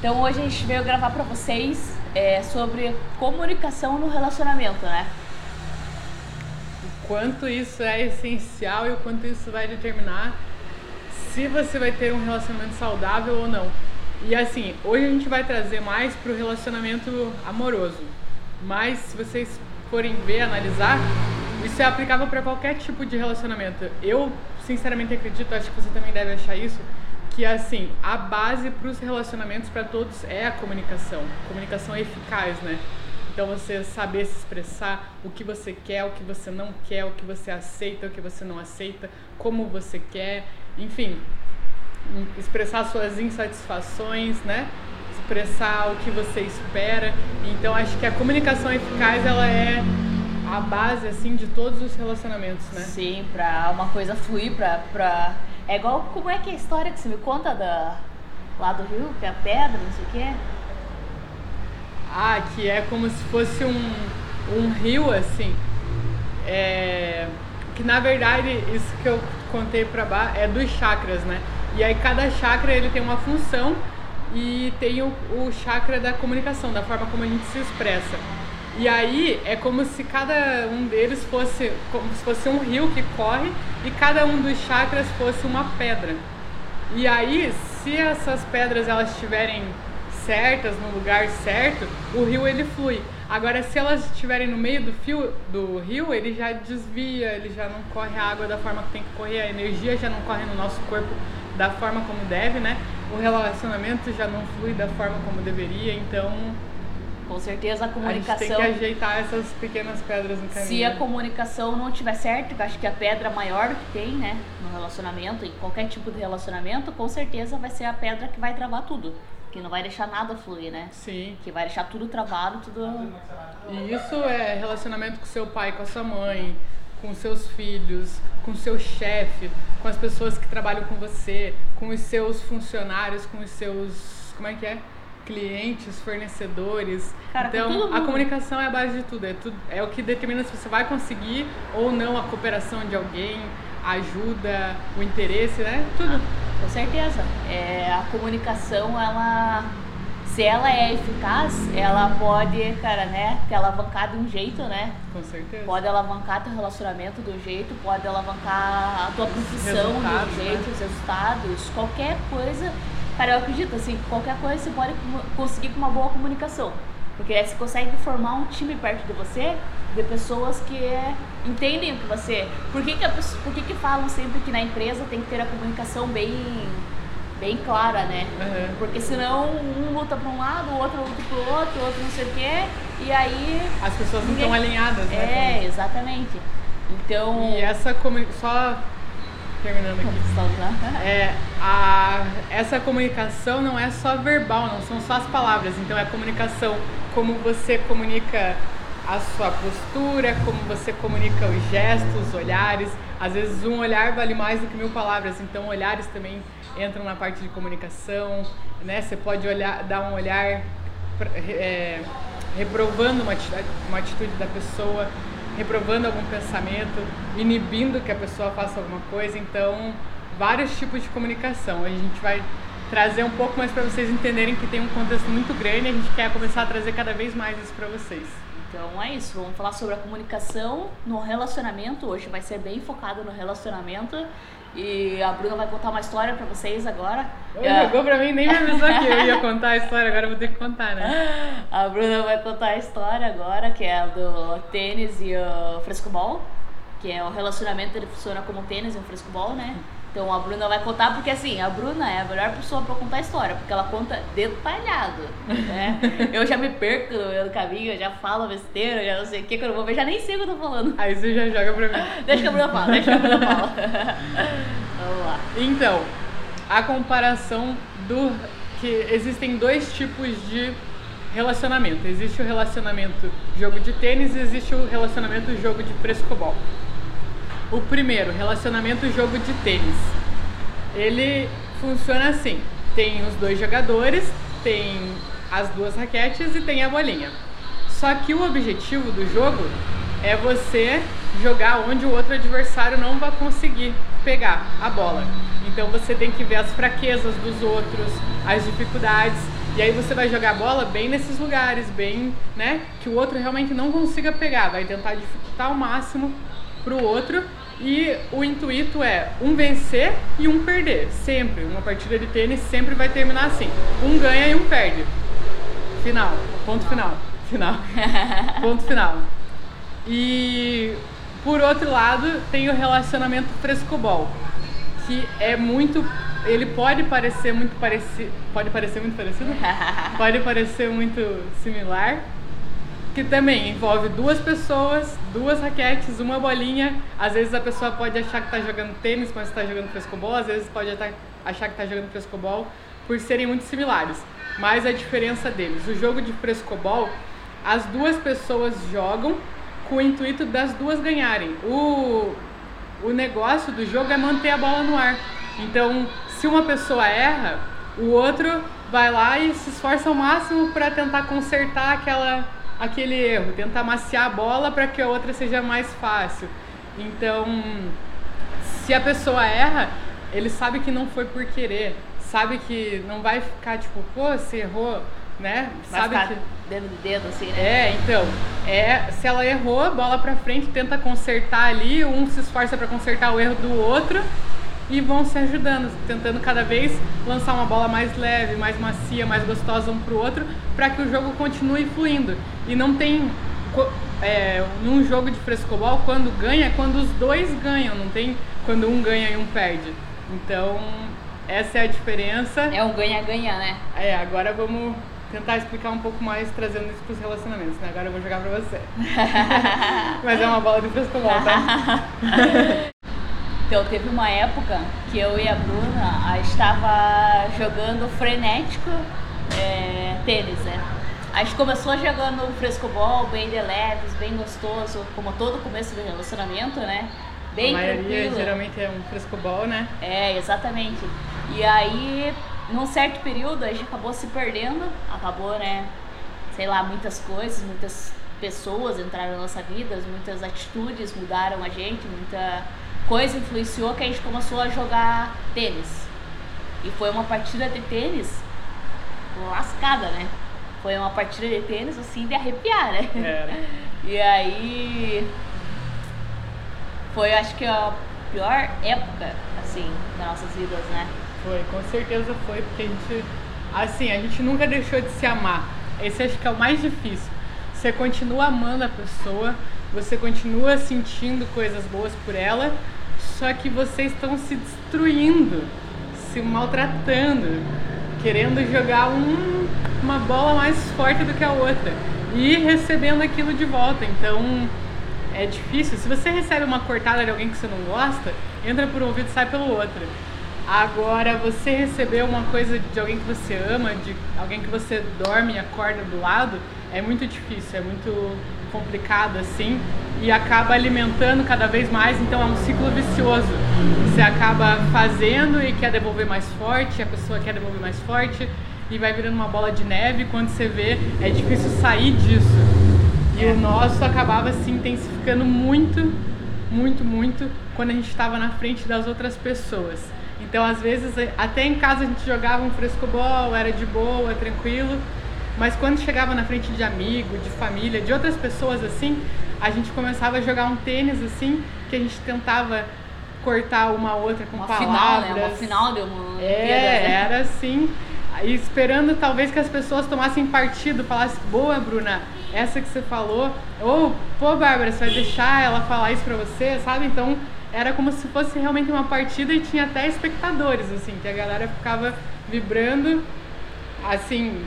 Então hoje a gente veio gravar para vocês é, sobre comunicação no relacionamento, né? O quanto isso é essencial e o quanto isso vai determinar se você vai ter um relacionamento saudável ou não. E assim, hoje a gente vai trazer mais para o relacionamento amoroso. Mas se vocês forem ver, analisar, isso é aplicável para qualquer tipo de relacionamento. Eu, sinceramente, acredito, acho que você também deve achar isso, que assim, a base para os relacionamentos para todos é a comunicação. Comunicação eficaz, né? Então você saber se expressar, o que você quer, o que você não quer, o que você aceita, o que você não aceita, como você quer, enfim, expressar suas insatisfações, né? Expressar o que você espera. Então acho que a comunicação eficaz ela é a base assim de todos os relacionamentos, né? Sim, para uma coisa fluir, para pra... é igual como é que é a história que você me conta da lá do rio, que é a pedra, não sei o quê. Ah, que é como se fosse um, um rio assim. É, que na verdade isso que eu contei para baixo é dos chakras, né? E aí cada chakra ele tem uma função e tem o, o chakra da comunicação, da forma como a gente se expressa. E aí é como se cada um deles fosse como se fosse um rio que corre e cada um dos chakras fosse uma pedra. E aí, se essas pedras elas estiverem certas no lugar certo, o rio ele flui. Agora, se elas estiverem no meio do fio do rio, ele já desvia, ele já não corre a água da forma que tem que correr, a energia já não corre no nosso corpo da forma como deve, né? O relacionamento já não flui da forma como deveria, então com certeza a comunicação. A gente tem que ajeitar essas pequenas pedras no caminho. Se a comunicação não tiver certo, que acho que a pedra maior que tem, né, no relacionamento, em qualquer tipo de relacionamento, com certeza vai ser a pedra que vai travar tudo. Que não vai deixar nada fluir, né? Sim. Que vai deixar tudo travado, tudo. E isso é relacionamento com seu pai, com a sua mãe, com seus filhos, com seu chefe, com as pessoas que trabalham com você, com os seus funcionários, com os seus. Como é que é? Clientes, fornecedores. Cara, então, a comunicação é a base de tudo. É, tudo. é o que determina se você vai conseguir ou não a cooperação de alguém, a ajuda, o interesse, né? Tudo. Ah, com certeza. É, a comunicação, ela. Se ela é eficaz, ela pode, cara, né, te alavancar de um jeito, né? Com certeza. Pode alavancar teu relacionamento do jeito, pode alavancar a tua profissão do jeito, né? os resultados, qualquer coisa Cara, eu acredito, assim, qualquer coisa você pode conseguir com uma boa comunicação. Porque aí você consegue formar um time perto de você de pessoas que é, entendem o que você. Por que, que, a, por que, que falam sempre que na empresa tem que ter a comunicação bem, bem clara, né? Uhum. Porque senão um luta para um lado, o outro luta para o outro, o outro não sei o quê, e aí. As pessoas ninguém... não estão alinhadas, né? É, exatamente. Então. E essa comunicação. Só terminando aqui. É, a, essa comunicação não é só verbal, não são só as palavras. Então é a comunicação, como você comunica a sua postura, como você comunica os gestos, os olhares. Às vezes um olhar vale mais do que mil palavras, então olhares também entram na parte de comunicação, né? Você pode olhar, dar um olhar é, reprovando uma atitude, uma atitude da pessoa reprovando algum pensamento, inibindo que a pessoa faça alguma coisa. Então, vários tipos de comunicação. A gente vai trazer um pouco mais para vocês entenderem que tem um contexto muito grande e a gente quer começar a trazer cada vez mais isso para vocês. Então é isso, vamos falar sobre a comunicação no relacionamento. Hoje vai ser bem focado no relacionamento e a Bruna vai contar uma história pra vocês agora. Ela jogou pra mim, nem me avisou que eu ia contar a história, agora eu vou ter que contar, né? A Bruna vai contar a história agora, que é do tênis e o frescobol. Que é o relacionamento, ele funciona como tênis e um frescobol, né? Então a Bruna vai contar, porque assim, a Bruna é a melhor pessoa pra contar a história, porque ela conta detalhado, né? eu já me perco no caminho, eu já falo besteira, já não sei o que, quando eu vou ver, já nem sei o que eu tô falando. Aí você já joga pra mim. deixa que a Bruna fala, deixa que a Bruna fala. Vamos lá. Então, a comparação do que existem dois tipos de relacionamento. Existe o relacionamento jogo de tênis e existe o relacionamento jogo de frescobol. O primeiro, relacionamento jogo de tênis. Ele funciona assim: tem os dois jogadores, tem as duas raquetes e tem a bolinha. Só que o objetivo do jogo é você jogar onde o outro adversário não vai conseguir pegar a bola. Então você tem que ver as fraquezas dos outros, as dificuldades. E aí você vai jogar a bola bem nesses lugares, bem, né? Que o outro realmente não consiga pegar. Vai tentar dificultar ao máximo pro outro. E o intuito é um vencer e um perder. Sempre. Uma partida de tênis sempre vai terminar assim. Um ganha e um perde. Final. Ponto final. Final. Ponto final. E por outro lado, tem o relacionamento frescobol, que é muito ele pode parecer muito parecido, pode parecer muito parecido, pode parecer muito similar, que também envolve duas pessoas, duas raquetes, uma bolinha. Às vezes a pessoa pode achar que está jogando tênis quando está jogando frescobol, às vezes pode achar que está jogando frescobol por serem muito similares. Mas a diferença deles, o jogo de frescobol, as duas pessoas jogam com o intuito das duas ganharem. O, o negócio do jogo é manter a bola no ar. Então, se uma pessoa erra, o outro vai lá e se esforça ao máximo para tentar consertar aquela, aquele erro, tentar maciar a bola para que a outra seja mais fácil. Então, se a pessoa erra, ele sabe que não foi por querer, sabe que não vai ficar tipo, pô, você errou, né? Vai sabe ficar que dedo de dedo, assim, né? é, então, é, se ela errou, bola pra frente, tenta consertar ali, um se esforça para consertar o erro do outro e vão se ajudando, tentando cada vez lançar uma bola mais leve, mais macia, mais gostosa um pro outro, para que o jogo continue fluindo. E não tem é, num jogo de frescobol, quando ganha, é quando os dois ganham, não tem quando um ganha e um perde. Então, essa é a diferença. É um ganha-ganha, né? É, agora vamos tentar explicar um pouco mais trazendo isso pros relacionamentos, né? Agora eu vou jogar pra você. Mas é uma bola de frescobol, tá? Então, teve uma época que eu e a Bruna a estava jogando frenético é, tênis, né? A gente começou jogando frescobol, bem de leves, bem gostoso, como todo começo do relacionamento, né? Bem a maioria tranquilo. geralmente é um frescobol, né? É, exatamente. E aí, num certo período, a gente acabou se perdendo, acabou, né? Sei lá, muitas coisas, muitas pessoas entraram na nossa vida, muitas atitudes mudaram a gente, muita coisa influenciou que a gente começou a jogar tênis. E foi uma partida de tênis lascada, né? Foi uma partida de tênis assim de arrepiar, né? Era. E aí foi acho que a pior época, assim, das nossas vidas, né? Foi, com certeza foi, porque a gente. Assim, a gente nunca deixou de se amar. Esse acho que é o mais difícil. Você continua amando a pessoa, você continua sentindo coisas boas por ela, só que vocês estão se destruindo, se maltratando, querendo jogar um- uma bola mais forte do que a outra e recebendo aquilo de volta. Então é difícil. Se você recebe uma cortada de alguém que você não gosta, entra por um ouvido e sai pelo outro. Agora, você receber uma coisa de alguém que você ama, de alguém que você dorme e acorda do lado, é muito difícil, é muito complicado assim e acaba alimentando cada vez mais, então é um ciclo vicioso. Você acaba fazendo e quer devolver mais forte, a pessoa quer devolver mais forte e vai virando uma bola de neve. Quando você vê, é difícil sair disso. E o nosso acabava se intensificando muito, muito, muito quando a gente estava na frente das outras pessoas. Então, às vezes, até em casa a gente jogava um frescobol, era de boa, tranquilo. Mas quando chegava na frente de amigo, de família, de outras pessoas assim, a gente começava a jogar um tênis assim, que a gente tentava cortar uma outra com Uma palavras. final, né? Uma final de uma É, Olimpíada, né? era assim. E esperando talvez que as pessoas tomassem partido, falassem, boa, Bruna, essa que você falou. Ou, pô, Bárbara, você vai deixar ela falar isso pra você, sabe? Então, era como se fosse realmente uma partida e tinha até espectadores, assim, que a galera ficava vibrando, assim,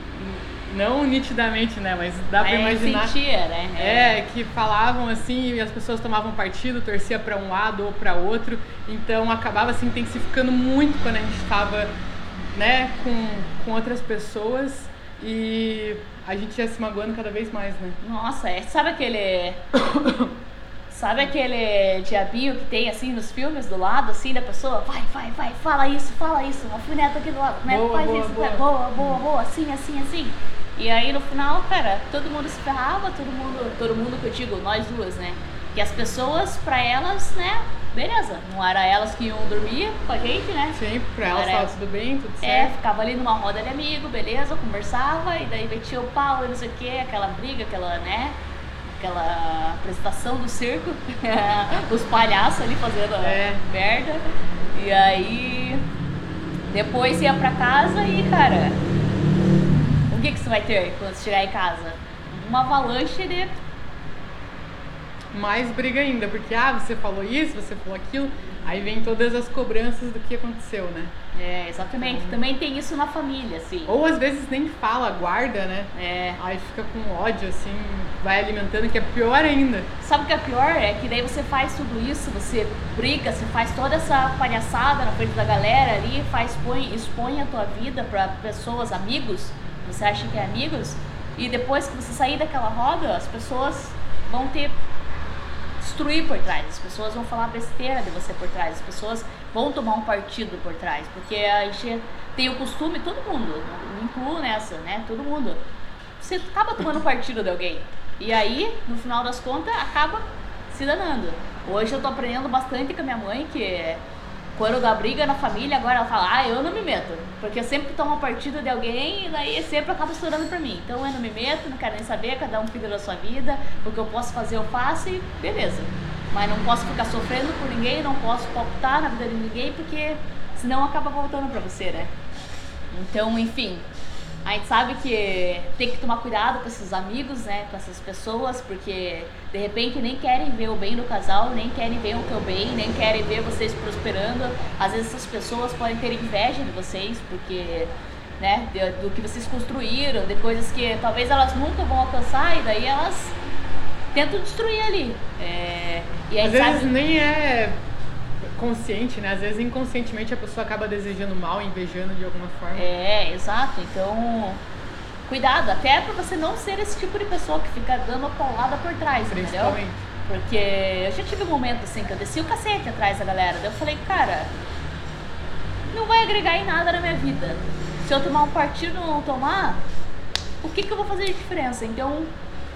não nitidamente, né? Mas dá pra Mas imaginar. sentia, né? É, que falavam assim e as pessoas tomavam partido, torcia para um lado ou para outro, então acabava se intensificando muito quando a gente estava, né, com, com outras pessoas e a gente ia se magoando cada vez mais, né? Nossa, é, sabe aquele. sabe aquele diabinho que tem assim nos filmes do lado, assim, da pessoa? Vai, vai, vai, fala isso, fala isso, alfineta aqui do lado, né? Boa, Faz boa, isso, boa. vai, boa, boa, boa, assim, assim, assim. E aí no final, cara, todo mundo se ferrava, todo mundo, todo mundo que eu digo, nós duas, né? Que as pessoas, pra elas, né, beleza, não era elas que iam dormir com a gente, né? Sim, pra elas tava tudo bem, tudo É, certo. ficava ali numa roda de amigo, beleza, conversava, e daí metia o pau e não sei o que, aquela briga, aquela, né? Aquela apresentação do circo, os palhaços ali fazendo É. merda. E aí depois ia pra casa e, cara, que, que você vai ter quando você chegar em casa? Uma avalanche de. Mais briga ainda, porque ah, você falou isso, você falou aquilo, aí vem todas as cobranças do que aconteceu, né? É, exatamente. Também tem isso na família, assim. Ou às vezes nem fala, guarda, né? É. Aí fica com ódio, assim, vai alimentando, que é pior ainda. Sabe o que é pior? É que daí você faz tudo isso, você briga, você faz toda essa palhaçada na frente da galera ali, faz, expõe, expõe a tua vida pra pessoas, amigos, você acha que é amigos, e depois que você sair daquela roda, as pessoas vão ter destruir por trás, as pessoas vão falar besteira de você por trás, as pessoas vão tomar um partido por trás, porque a gente tem o costume, todo mundo, me incluo nessa, né? Todo mundo. Você acaba tomando partido de alguém. E aí, no final das contas, acaba se danando. Hoje eu tô aprendendo bastante com a minha mãe, que quando dá briga na família, agora ela fala, ah, eu não me meto. Porque eu sempre tomo partido de alguém e daí sempre acaba estourando pra mim. Então eu não me meto, não quero nem saber, cada um cuida da sua vida, o que eu posso fazer eu faço e beleza. Mas não posso ficar sofrendo por ninguém, não posso pautar na vida de ninguém, porque senão acaba voltando pra você, né? Então, enfim, a gente sabe que tem que tomar cuidado com esses amigos, né? Com essas pessoas, porque de repente nem querem ver o bem do casal, nem querem ver o teu bem, nem querem ver vocês prosperando. Às vezes essas pessoas podem ter inveja de vocês, porque. Né, do que vocês construíram, de coisas que talvez elas nunca vão alcançar e daí elas tentam destruir ali. É, e aí Às vezes sabe, nem é consciente, né? Às vezes inconscientemente a pessoa acaba desejando mal, invejando de alguma forma. É, exato. Então, cuidado, até pra você não ser esse tipo de pessoa que fica dando paulada por trás, entendeu? Porque eu já tive um momento assim que eu desci o cacete atrás da galera. Daí eu falei, cara, não vai agregar em nada na minha vida. Se eu tomar um partido ou não tomar, o que, que eu vou fazer de diferença? Então,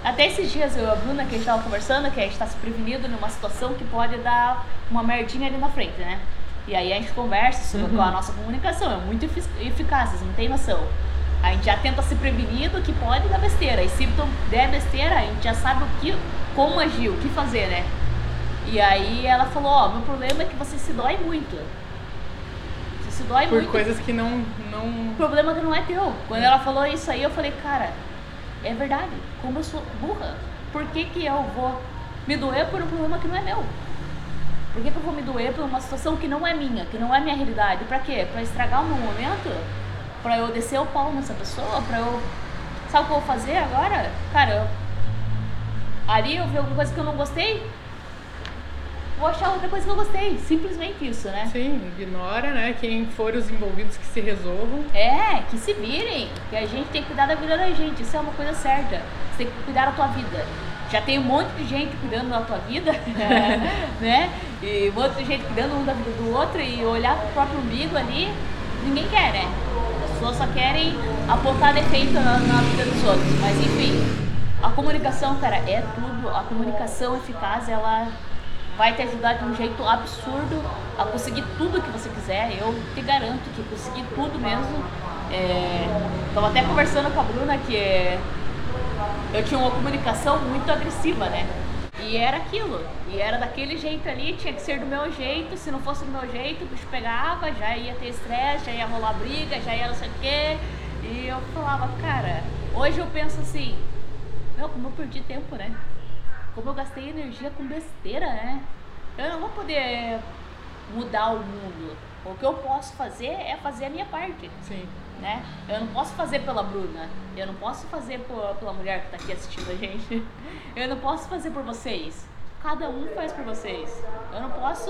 até esses dias eu e a Bruna, que a gente tava conversando, que a gente tá se prevenindo numa situação que pode dar uma merdinha ali na frente, né? E aí a gente conversa sobre Uhum. a nossa comunicação, é muito efic- eficaz, vocês não tem noção. A gente já tenta se prevenir do que pode dar besteira. E se der besteira, a gente já sabe o que, como agir, o que fazer, né? E aí ela falou, ó, meu problema é que você se dói muito. Você se dói Por muito. coisas que não. não... O problema é que não é teu. Quando ela falou isso aí, eu falei, cara, é verdade. Como eu sou burra, por que, que eu vou me doer por um problema que não é meu? Por que, que eu vou me doer por uma situação que não é minha, que não é minha realidade? Pra quê? Pra estragar o meu momento? Pra eu descer o pau nessa pessoa? Pra eu. Sabe o que eu vou fazer agora? Cara, eu... ali eu vi alguma coisa que eu não gostei, vou achar outra coisa que eu gostei. Simplesmente isso, né? Sim, ignora, né? Quem for os envolvidos que se resolvam. É, que se virem. Que a gente tem que cuidar da vida da gente. Isso é uma coisa certa. Você tem que cuidar da tua vida. Já tem um monte de gente cuidando da tua vida, né? E um monte de gente cuidando um da vida do outro e olhar pro próprio umbigo ali, ninguém quer, né? As pessoas só querem apontar defeito na, na vida dos outros. Mas enfim, a comunicação, cara, é tudo. A comunicação eficaz, ela vai te ajudar de um jeito absurdo a conseguir tudo que você quiser. Eu te garanto que consegui tudo mesmo. É, até conversando com a Bruna que é, eu tinha uma comunicação muito agressiva, né? E era aquilo. E era daquele jeito ali, tinha que ser do meu jeito. Se não fosse do meu jeito, o bicho pegava, já ia ter estresse, já ia rolar briga, já ia não sei o quê. E eu falava, cara, hoje eu penso assim, meu, como eu perdi tempo, né? Como eu gastei energia com besteira, né? Eu não vou poder mudar o mundo. O que eu posso fazer é fazer a minha parte Sim. né? Eu não posso fazer pela Bruna, eu não posso fazer por- pela mulher que tá aqui assistindo a gente, eu não posso fazer por vocês. Cada um faz por vocês. Eu não posso.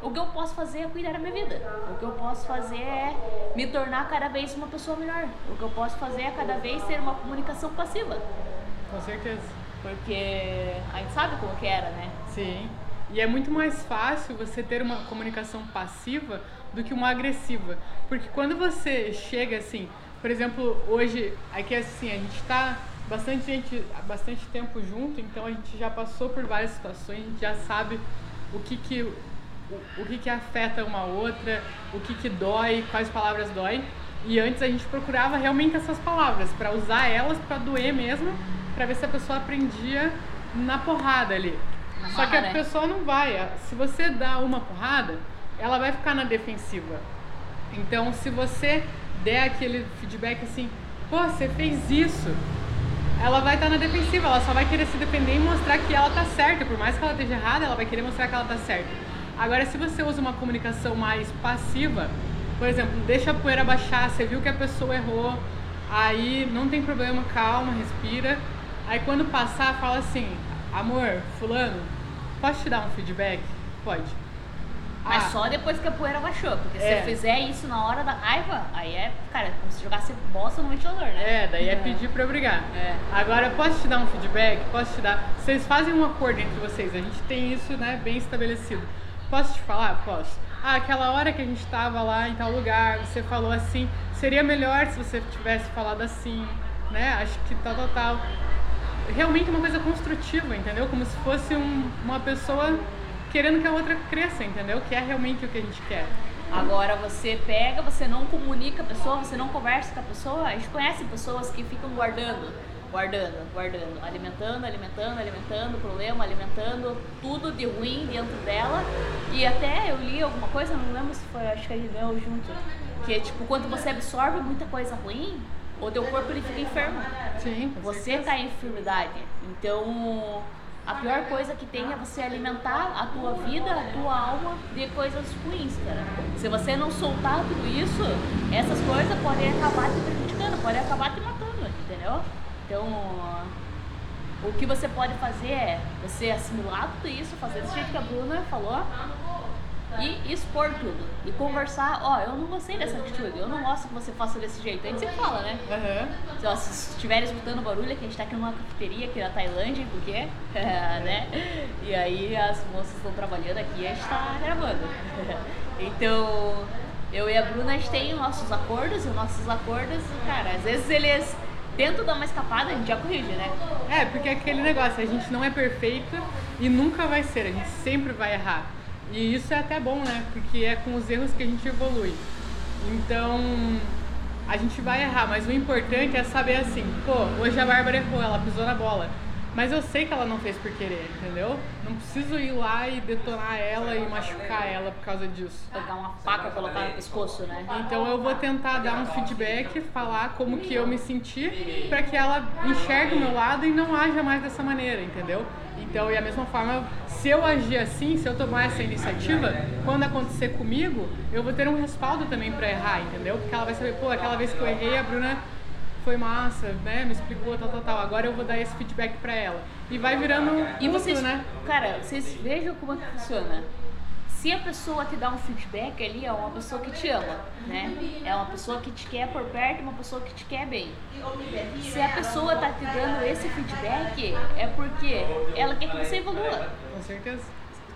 O que eu posso fazer é cuidar da minha vida. O que eu posso fazer é me tornar cada vez uma pessoa melhor. O que eu posso fazer é cada vez ter uma comunicação passiva. Com certeza. Porque a gente sabe como que era, né? Sim. E é muito mais fácil você ter uma comunicação passiva do que uma agressiva. Porque quando você chega assim, por exemplo, hoje, aqui assim, a gente tá bastante gente, bastante tempo junto, então a gente já passou por várias situações, a gente já sabe o que que o, o que que afeta uma outra, o que que dói, quais palavras dói. E antes a gente procurava realmente essas palavras para usar elas para doer mesmo, para ver se a pessoa aprendia na porrada ali. Só que a né? pessoa não vai. Se você dá uma porrada, ela vai ficar na defensiva. Então, se você der aquele feedback assim, pô, você fez isso, ela vai estar na defensiva, ela só vai querer se defender e mostrar que ela tá certa. Por mais que ela esteja errada, ela vai querer mostrar que ela tá certa. Agora, se você usa uma comunicação mais passiva, por exemplo, deixa a poeira baixar, você viu que a pessoa errou, aí não tem problema, calma, respira. Aí quando passar, fala assim, amor, fulano, posso te dar um feedback? Pode. Mas Ah, só depois que a poeira baixou. Porque se É. você fizer isso na hora da raiva, aí é, cara, é como se jogasse bosta no ventilador, né? É, daí é pedir pra eu brigar. É. Agora, posso te dar um feedback? Posso te dar. Vocês fazem um acordo entre vocês, a gente tem isso né, bem estabelecido. Posso te falar? Posso. Ah, aquela hora que a gente tava lá em tal lugar, você falou assim, seria melhor se você tivesse falado assim, né? Acho que tal, tal, tal. Realmente uma coisa construtiva, entendeu? Como se fosse um- uma pessoa querendo que a outra cresça, entendeu? Que é realmente o que a gente quer. Agora você pega, você não comunica a pessoa, você não conversa com a pessoa. A gente conhece pessoas que ficam guardando, guardando, guardando, alimentando, alimentando, alimentando o problema, alimentando tudo de ruim dentro dela. E até eu li alguma coisa, não lembro se foi, acho que a gente leu junto, que tipo, quando você absorve muita coisa ruim, o teu corpo ele fica enfermo. Sim. Você tá em enfermidade. Então, a pior coisa que tem é você alimentar a tua vida, a tua alma de coisas ruins, cara. Se você não soltar tudo isso, essas coisas podem acabar te prejudicando, podem acabar te matando, entendeu? Então, o que você pode fazer é você assimilar tudo isso, fazer desse jeito que a Bruna falou, e expor tudo. E conversar, ó, eu não gostei dessa atitude, eu não gosto que você faça desse jeito. A gente sempre fala, né? Aham. Se estiver escutando barulho, é que a gente tá aqui numa cafeteria aqui na Tailândia, porque, né? E aí as moças estão trabalhando aqui e a gente tá gravando. Então, eu e a Bruna, a gente tem nossos acordos, e os nossos acordos, cara, às vezes eles tentam dar uma escapada, a gente já corrige, né? É, porque é aquele negócio, a gente não é perfeito e nunca vai ser, a gente sempre vai errar. E isso é até bom, né? Porque é com os erros que a gente evolui. Então, a gente vai errar, mas o importante é saber assim, pô, hoje a Bárbara errou, ela pisou na bola. Mas eu sei que ela não fez por querer, entendeu? Não preciso ir lá e detonar ela e machucar ela por causa disso. Pegar uma faca e colocar no pescoço, né? Então eu vou tentar dar um feedback, falar como que eu me senti, para que ela enxergue o meu lado e não haja mais dessa maneira, entendeu? Então, e a mesma forma, se eu agir assim, se eu tomar essa iniciativa, quando acontecer comigo, eu vou ter um respaldo também para errar, entendeu? Porque ela vai saber, pô, aquela vez que eu errei, a Bruna foi massa, né? Me explicou tal, tal, tal. Agora eu vou dar esse feedback para ela. E vai virando E mútuo, vocês, né? cara, vocês vejam como é que funciona. Se a pessoa que dá um feedback ali é uma pessoa que te ama, né? É uma pessoa que te quer por perto, uma pessoa que te quer bem. Se a pessoa tá te dando esse feedback, é porque ela quer que você evolua. Com certeza.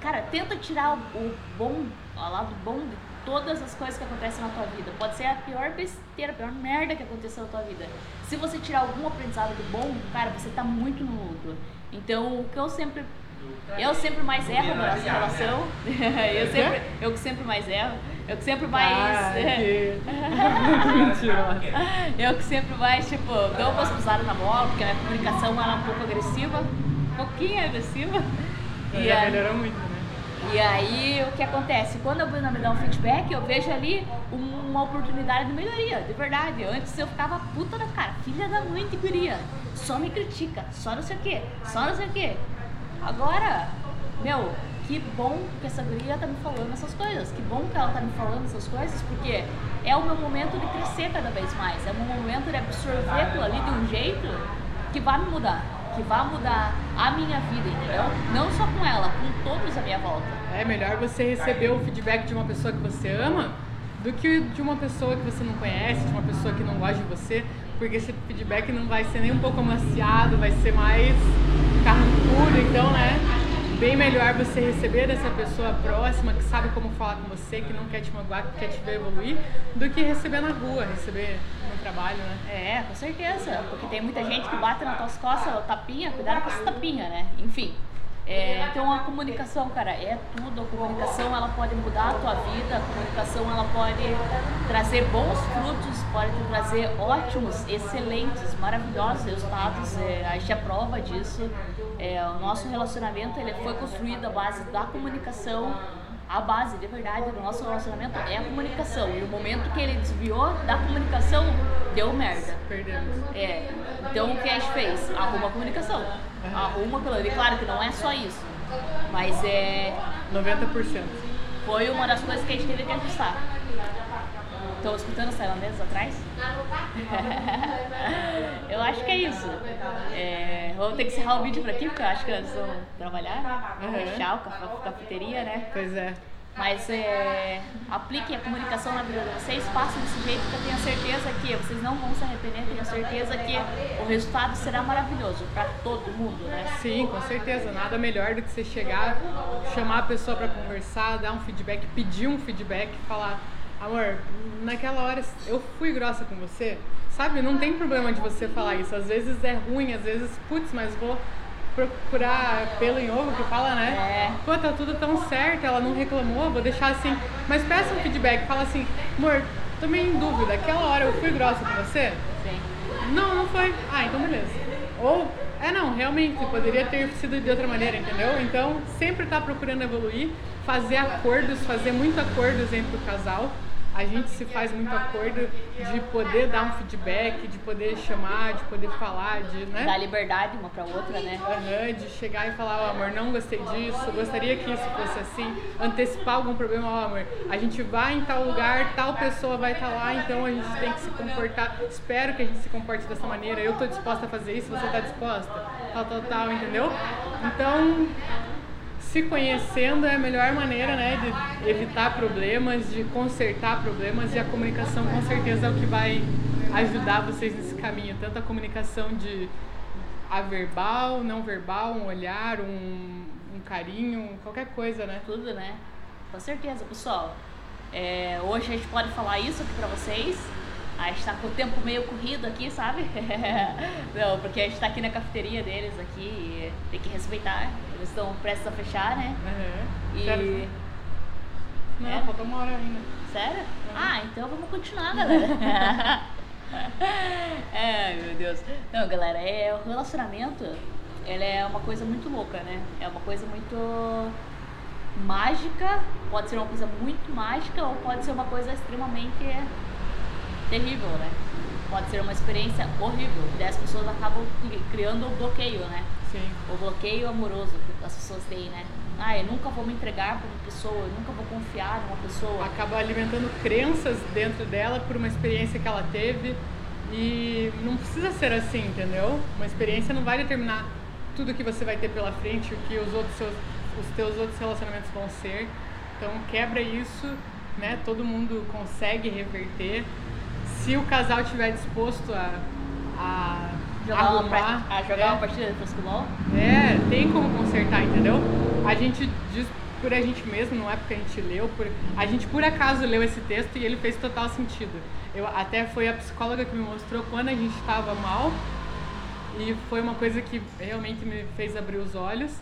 Cara, tenta tirar o, o bom, o lado bom de todas as coisas que acontecem na tua vida. Pode ser a pior besteira, a pior merda que aconteceu na tua vida. Se você tirar algum aprendizado do bom, cara, você tá muito no lucro. Então, o que eu sempre eu sempre mais erro na nossa relação. eu sempre eu que sempre mais erro. Eu que sempre mais eu que sempre mais, tipo, dou umas pisadas na bola, porque a minha comunicação ela é um pouco agressiva, um pouquinho agressiva. E Já melhorou muito, né? E aí, o que acontece? Quando a Bruna me dá um feedback, eu vejo ali um- uma oportunidade de melhoria, de verdade. Antes eu ficava puta da cara, filha da mãe de guria, só me critica, só não sei o quê, só não sei o quê. Agora, meu, que bom que essa guria tá me falando essas coisas, que bom que ela tá me falando essas coisas, porque é o meu momento de crescer cada vez mais, é o meu momento de absorver aquilo ali de um jeito que vai me mudar, que vai mudar a minha vida, entendeu? Não só com ela, com todos à minha volta. É melhor você receber o feedback de uma pessoa que você ama do que de uma pessoa que você não conhece, de uma pessoa que não gosta de você, porque esse feedback não vai ser nem um pouco amaciado, vai ser mais carrancudo, então, né? bem melhor você receber dessa pessoa próxima, que sabe como falar com você, que não quer te magoar, que quer te ver evoluir, do que receber na rua, receber trabalho, né? É, com certeza. Porque tem muita gente que bate nas tuas costas, tapinha, cuidado com essa tapinha, né? Enfim. É, então a comunicação, cara, é tudo. A comunicação ela pode mudar a tua vida, a comunicação ela pode trazer bons frutos, pode trazer ótimos, excelentes, maravilhosos resultados. É, a gente é prova disso. É, o nosso relacionamento ele foi construído à base da comunicação. A base, de verdade, do nosso relacionamento é a comunicação. E o momento que ele desviou da comunicação, deu merda. Perdemos. É. Então o que a gente fez? Arruma a comunicação. Arruma aquilo ali. Claro que não é só isso. Mas é. 90%. Foi uma das coisas que a gente teve que ajustar. Estão escutando os tailandeses atrás? eu acho que é isso. É, vamos ter que encerrar o vídeo por aqui, porque eu acho que eles vão trabalhar? Uhum. Fechar a cafeteria, né? Pois é. Mas é, apliquem a comunicação na vida de vocês, façam desse jeito que eu tenho certeza que vocês não vão se arrepender, tenho certeza que o resultado será maravilhoso para todo mundo, né? Sim, com certeza. Nada melhor do que você chegar, chamar a pessoa para conversar, dar um feedback, pedir um feedback, falar, amor, naquela hora eu fui grossa com você. Sabe, não tem problema de você falar isso. Às vezes é ruim, às vezes, putz, mas vou procurar pelo em ovo, que fala, né? É. Pô, tá tudo tão certo, ela não reclamou, vou deixar assim. Mas peça um feedback, fala assim, amor, tô meio em dúvida, aquela hora eu fui grossa com você? Sim. Não, não foi. Ah, então beleza. Ou, é não, realmente, poderia ter sido de outra maneira, entendeu? Então, sempre tá procurando evoluir, fazer acordos, fazer muito acordos entre o casal a gente se faz muito acordo de poder dar um feedback, de poder chamar, de poder falar, de, né? Dar liberdade uma pra outra, né? Aham, de chegar e falar, ó amor, não gostei disso, gostaria que isso fosse assim, antecipar algum problema, ó amor, a gente vai em tal lugar, tal pessoa vai estar lá, então a gente tem que se comportar, espero que a gente se comporte dessa maneira, eu tô disposta a fazer isso, você tá disposta? Tal, tal, tal, entendeu? Então, se conhecendo é a melhor maneira né, de evitar problemas, de consertar problemas e a comunicação com certeza é o que vai ajudar vocês nesse caminho. Tanto a comunicação de a verbal, não verbal, um olhar, um, um carinho, qualquer coisa, né? Tudo, né? Com certeza, pessoal. É, hoje a gente pode falar isso aqui pra vocês. A gente tá com o tempo meio corrido aqui, sabe? Não, porque a gente tá aqui na cafeteria deles aqui e tem que respeitar. Eles estão prestes a fechar, né? Uhum. E. Sério? Não, É? falta uma hora ainda. Sério? Ah, então vamos continuar, galera. Ai, meu Deus. Não, galera, é, o relacionamento, ele é uma coisa muito louca, né? É uma coisa muito mágica, pode ser uma coisa muito mágica ou pode ser uma coisa extremamente terrível, né? Pode ser uma experiência horrível, e daí as pessoas acabam cri- criando um bloqueio, né? Sim. O bloqueio amoroso que as pessoas têm, né? Ah, eu nunca vou me entregar para uma pessoa, eu nunca vou confiar numa pessoa. acaba alimentando crenças dentro dela por uma experiência que ela teve e não precisa ser assim, entendeu? Uma experiência não vai determinar tudo que você vai ter pela frente, o que os outros seus, os teus outros relacionamentos vão ser. Então quebra isso, né? Todo mundo consegue reverter se o casal estiver disposto a, a Jogar, uma, a jogar é. uma partida de futebol? É, tem como consertar, entendeu? A gente diz por a gente mesmo, não é porque a gente leu, por... a gente por acaso leu esse texto e ele fez total sentido. Eu até foi a psicóloga que me mostrou quando a gente estava mal e foi uma coisa que realmente me fez abrir os olhos.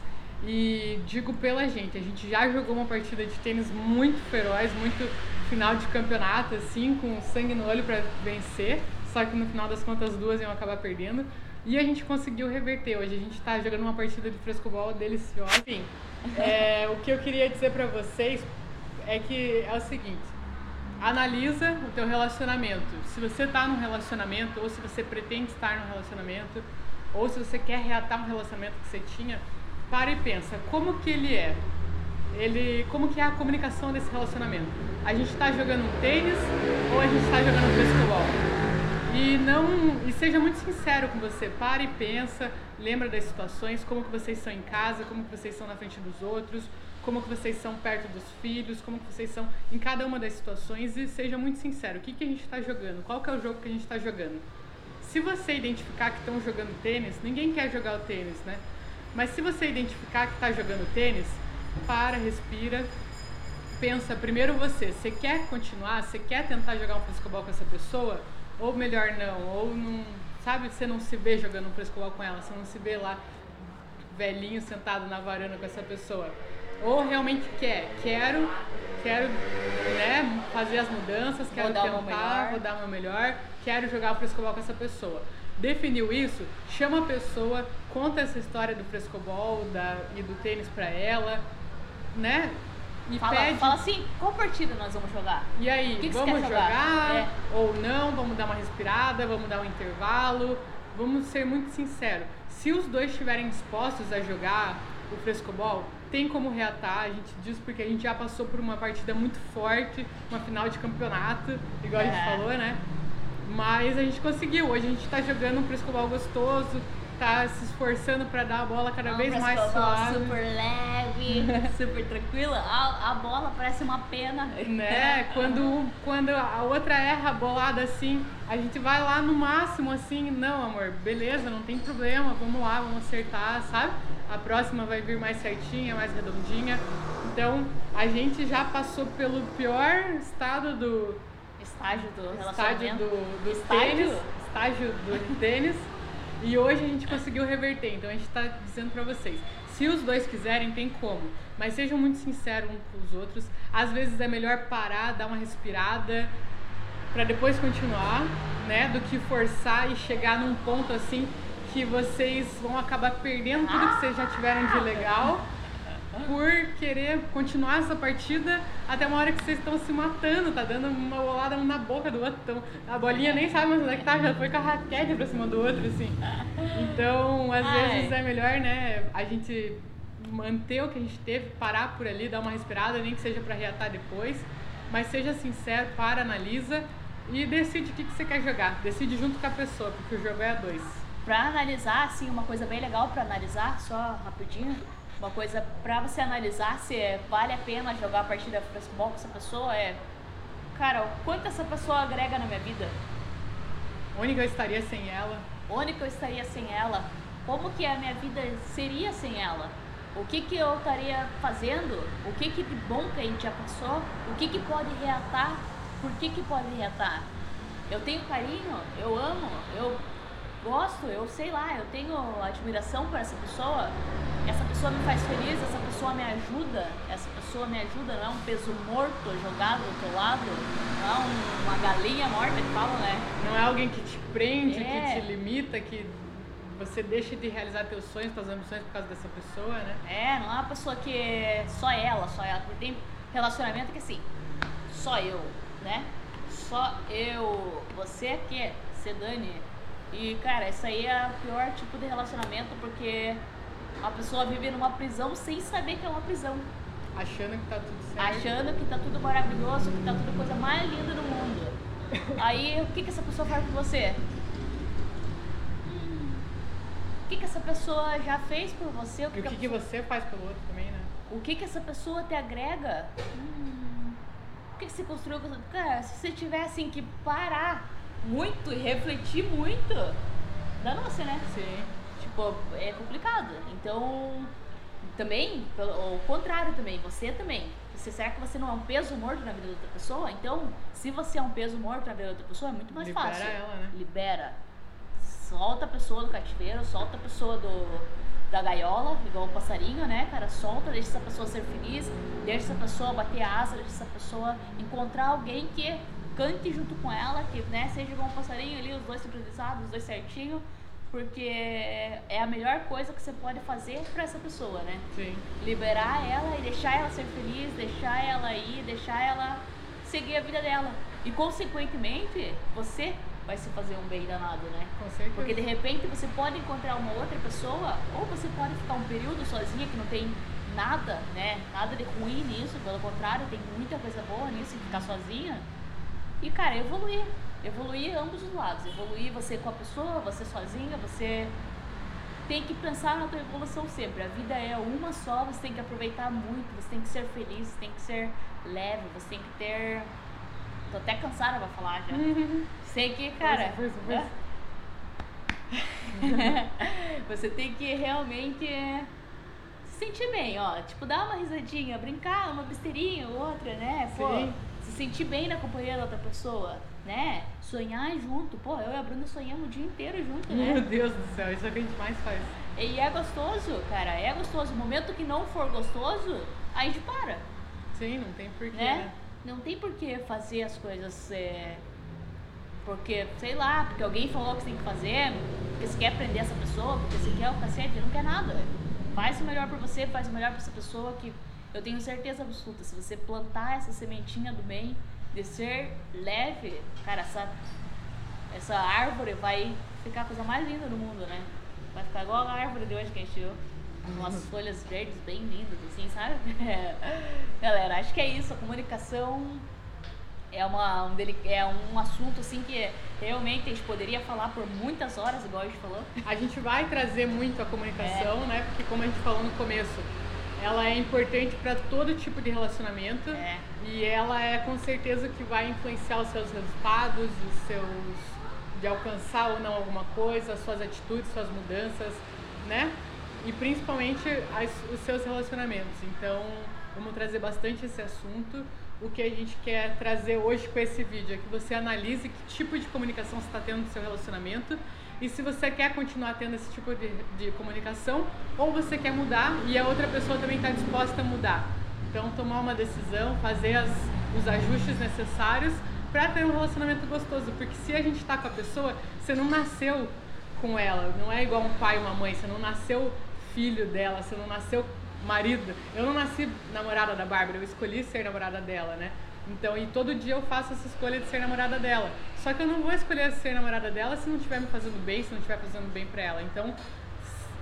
E digo pela gente, a gente já jogou uma partida de tênis muito feroz, muito final de campeonato, assim, com sangue no olho para vencer. Só que no final das contas as duas iam acabar perdendo. E a gente conseguiu reverter. Hoje a gente tá jogando uma partida de frescobol deliciosa. Enfim, é, o que eu queria dizer pra vocês é que é o seguinte. Analisa o teu relacionamento. Se você tá num relacionamento, ou se você pretende estar num relacionamento, ou se você quer reatar um relacionamento que você tinha, para e pensa, como que ele é? Ele, como que é a comunicação desse relacionamento? A gente está jogando tênis ou a gente está jogando frescobol? E não, e seja muito sincero com você, para e pensa, lembra das situações, como que vocês são em casa, como que vocês são na frente dos outros, como que vocês são perto dos filhos, como que vocês são em cada uma das situações e seja muito sincero, o que que a gente está jogando? Qual que é o jogo que a gente está jogando? Se você identificar que estão jogando tênis, ninguém quer jogar o tênis, né? Mas se você identificar que está jogando tênis, para, respira, pensa primeiro você, você quer continuar, você quer tentar jogar um frescobol com essa pessoa? Ou melhor não, ou não, sabe, você não se vê jogando um frescobol com ela, você não se vê lá velhinho sentado na varanda com essa pessoa. Ou realmente quer, quero, quero né, fazer as mudanças, quero meu tentar, melhor. vou dar o meu melhor, quero jogar o frescobol com essa pessoa. Definiu isso, chama a pessoa, conta essa história do frescobol da, e do tênis pra ela, né? E Fala, pede. fala assim, qual partida nós vamos jogar? E aí, que que vamos jogar, jogar? É. ou não? Vamos dar uma respirada, vamos dar um intervalo. Vamos ser muito sinceros. Se os dois estiverem dispostos a jogar o frescobol, tem como reatar. A gente diz porque a gente já passou por uma partida muito forte, uma final de campeonato, igual a gente É. falou, né? Mas a gente conseguiu. Hoje a gente tá jogando um frescobol gostoso, tá se esforçando para dar a bola cada Uma vez mais suave. super leve, super tranquila. A, a bola parece uma pena. Né? Quando, quando a outra erra a bolada assim, a gente vai lá no máximo assim, não amor, beleza, não tem problema, vamos lá, vamos acertar, sabe? A próxima vai vir mais certinha, mais redondinha. Então a gente já passou pelo pior estado do Estágio do estágio relacionamento. do, do Estágio? tênis, estágio do tênis. E hoje a gente conseguiu reverter, então a gente está dizendo para vocês, se os dois quiserem, tem como, mas sejam muito sinceros uns com os outros. Às vezes é melhor parar, dar uma respirada para depois continuar, né, do que forçar e chegar num ponto assim que vocês vão acabar perdendo tudo que vocês já tiveram de legal por querer continuar essa partida até uma hora que vocês estão se matando, tá dando uma bolada um na boca do outro. Então, a bolinha nem sabe mais onde é que tá, já foi com a raquete pra cima do outro, assim. Então, às Ai. vezes é melhor, né, a gente manter o que a gente teve, parar por ali, dar uma respirada, nem que seja pra reatar depois. Mas seja sincero, para, analisa e decide o que, que você quer jogar. Decide junto com a pessoa, porque o jogo é a dois. Pra analisar, assim, uma coisa bem legal pra analisar, só rapidinho, uma coisa pra você analisar se é- vale a pena jogar a partida de frescobol com essa pessoa é, cara, o quanto essa pessoa agrega na minha vida? Onde eu estaria sem ela? Onde eu estaria sem ela? Como que a minha vida seria sem ela? O que que eu estaria fazendo? O que que de bom que a gente já passou? O que que pode reatar? Por que que pode reatar? Eu tenho carinho, eu amo, eu gosto, eu sei lá, eu tenho admiração por essa pessoa. Essa pessoa me faz feliz, essa pessoa me ajuda, essa pessoa me ajuda, não é um peso morto jogado do teu lado, não é um- uma galinha morta que falam, né? Não é alguém que te prende, É. que te limita, que você deixa de realizar teus sonhos, tuas ambições por causa dessa pessoa, né? É, não é uma pessoa que é só ela, só ela. Porque tem relacionamento que assim, só eu, né? Só eu, você aqui, você Dani. E cara, isso aí é o pior tipo de relacionamento porque a pessoa vive numa prisão sem saber que é uma prisão. Achando que tá tudo certo. Achando que tá tudo maravilhoso, que tá tudo coisa mais linda do mundo. Aí o que, que essa pessoa faz com você? Hum, O que, que essa pessoa já fez por você? E o que, a que você faz pelo outro também, né? o que que essa pessoa te agrega? Hum, o que, que você construiu. Cara, se você tivesse assim, que parar muito e refletir muito, danou-se, né? Sim. Tipo, é complicado. Então, também, pelo, o contrário também, você também. Você, será que você não é um peso morto na vida da outra pessoa? Então, se você é um peso morto na vida da outra pessoa, é muito mais Libera fácil. ela, né? Libera. Solta a pessoa do cativeiro, solta a pessoa do, da gaiola, igual o passarinho, né, cara? Solta, deixa essa pessoa ser feliz, deixa essa pessoa bater asa, deixa essa pessoa encontrar alguém que cante junto com ela, que né, seja igual um passarinho ali, os dois sincronizados, os dois certinho, porque é a melhor coisa que você pode fazer pra essa pessoa, né? Sim. liberar ela e deixar ela ser feliz, deixar ela ir, deixar ela seguir a vida dela. E consequentemente, você vai se fazer um bem danado, né? Com certeza. Porque de repente você pode encontrar uma outra pessoa, ou você pode ficar um período sozinha que não tem nada, né? Nada de ruim nisso, pelo contrário, tem muita coisa boa nisso, ficar sozinha. E cara, evoluir. Evoluir ambos os lados. Evoluir você com a pessoa, você sozinha, você tem que pensar na tua evolução sempre. A vida é uma só, você tem que aproveitar muito, você tem que ser feliz, você tem que ser leve, você tem que ter. Tô até cansada pra falar já. Sei que, cara. Força, força, força. Você tem que realmente se sentir bem, ó. Tipo, dar uma risadinha, brincar, uma besteirinha ou outra, né? Pô, Sim. Se sentir bem na companhia da outra pessoa, né? Sonhar junto. Pô, eu e a Bruna sonhamos o dia inteiro junto, Meu né? Deus do céu, isso é o que a gente mais faz. E é gostoso, cara, é gostoso. O momento que não for gostoso, a gente para, Sim, não tem porquê, né? né? Não tem por que fazer as coisas é, porque, sei lá, porque alguém falou que você tem que fazer, porque você quer aprender essa pessoa, porque você quer o cacete, não quer nada. Faz o melhor pra você, faz o melhor pra essa pessoa que eu tenho certeza absoluta, se você plantar essa sementinha do bem, de ser leve, cara, essa, essa árvore vai ficar a coisa mais linda do mundo, né? Vai ficar igual a árvore de hoje que a gente viu. Umas folhas verdes bem lindas, assim, sabe? Galera, acho que é isso. A comunicação é, uma, um, é um assunto, assim, que realmente a gente poderia falar por muitas horas, igual a gente falou. A gente vai trazer muito a comunicação, né? Porque como a gente falou no começo, ela é importante para todo tipo de relacionamento É. e ela é com certeza que vai influenciar os seus resultados, os seus de alcançar ou não alguma coisa, as suas atitudes, suas mudanças, né? E principalmente as- os seus relacionamentos. Então, vamos trazer bastante esse assunto. O que a gente quer trazer hoje com esse vídeo é que você analise que tipo de comunicação você está tendo no seu relacionamento e se você quer continuar tendo esse tipo de, de comunicação ou você quer mudar e a outra pessoa também está disposta a mudar. Então, tomar uma decisão, fazer as, os ajustes necessários para ter um relacionamento gostoso. Porque se a gente está com a pessoa, você não nasceu com ela, não é igual um pai e uma mãe, você não nasceu filho dela, você não nasceu marido. Eu não nasci namorada da Bárbara, eu escolhi ser namorada dela, né? Então, e todo dia eu faço essa escolha de ser namorada dela. Só que eu não vou escolher ser namorada dela se não estiver me fazendo bem, se não estiver fazendo bem pra ela. Então,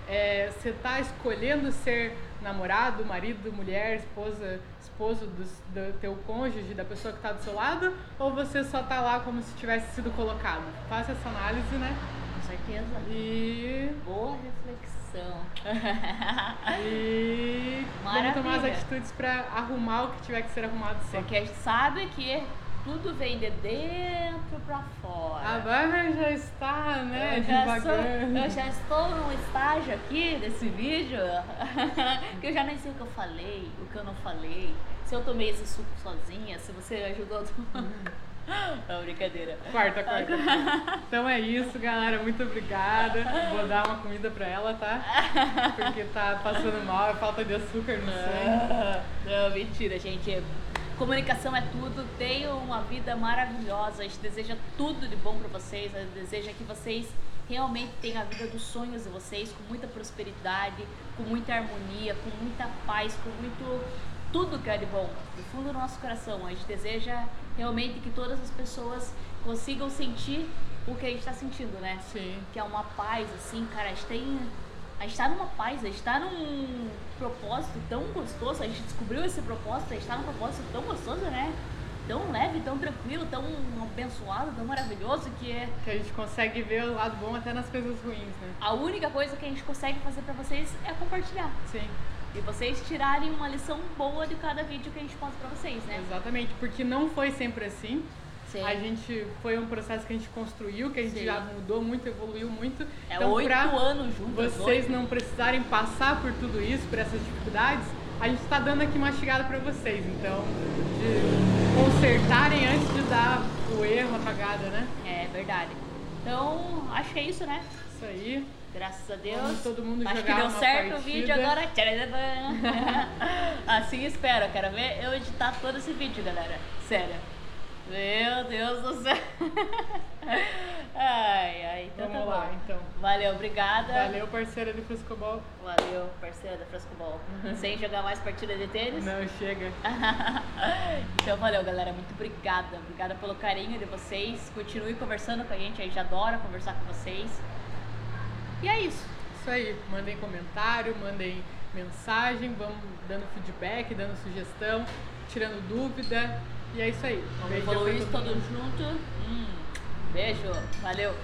é, você está escolhendo ser namorado, marido, mulher, esposa, esposo do, do teu cônjuge, da pessoa que está do seu lado, ou você só tá lá como se tivesse sido colocado? Faça essa análise, né? Com certeza. E, Boa reflexão. E vamos tomar as Maravilha. atitudes para arrumar o que tiver que ser arrumado sempre. Porque a gente sabe que tudo vem de dentro pra fora. A Bárbara já está, né, eu, já sou- eu já estou num estágio aqui desse vídeo que eu já nem sei o que eu falei, o que eu não falei. Se eu tomei esse suco sozinha, se você ajudou. Não, brincadeira. Quarta, quarta. Então é isso, galera. Muito obrigada. Vou dar uma comida pra ela, tá? Porque tá passando mal, é falta de açúcar no sangue. Não, mentira, gente. Comunicação é tudo. Tenham uma vida maravilhosa. A gente deseja tudo de bom pra vocês. A gente deseja que vocês realmente tenham a vida dos sonhos de vocês, com muita prosperidade, com muita harmonia, com muita paz, com muito tudo que é de bom, do fundo do nosso coração. A gente deseja realmente que todas as pessoas consigam sentir o que a gente está sentindo, né? Sim. Que é uma paz, assim, cara. A gente tem. A gente tá numa paz, a gente tá num propósito tão gostoso, a gente descobriu esse propósito, a gente tá num propósito tão gostoso, né? Tão leve, tão tranquilo, tão abençoado, tão maravilhoso que é Que a gente consegue ver o lado bom até nas coisas ruins, né? a única coisa que a gente consegue fazer pra vocês é compartilhar. Sim, E vocês tirarem uma lição boa de cada vídeo que a gente posta pra vocês, né? exatamente. Porque não foi sempre assim. Sim. A gente foi um processo que a gente construiu, que a gente Sim. já mudou muito, evoluiu muito. É então, oito anos juntos. vocês não precisarem passar por tudo isso, por essas dificuldades, a gente está dando aqui mastigado para vocês. Então, de consertarem antes de dar o erro, a cagada, né? É verdade. Então, acho que é isso, né? Isso aí. Graças a Deus. Vamos todo mundo Acho que deu certo o partida. vídeo agora. Assim espero. Quero ver eu editar todo esse vídeo, galera. Sério. Meu Deus do céu. Ai, ai. Então Vamos tá lá, bom. então. Valeu, obrigada. Valeu, parceira do Frescobol. Valeu, parceira da Frescobol. Sem jogar mais partida de tênis. Não, chega. então valeu, galera. Muito obrigada. Obrigada pelo carinho de vocês. Continue conversando com a gente. A gente adora conversar com vocês. E é isso. Isso aí. Mandem comentário, mandem mensagem, vamos dando feedback, dando sugestão, tirando dúvida. E é isso aí. Vamos evoluir todo todos mundo. juntos. Hum, beijo. Valeu.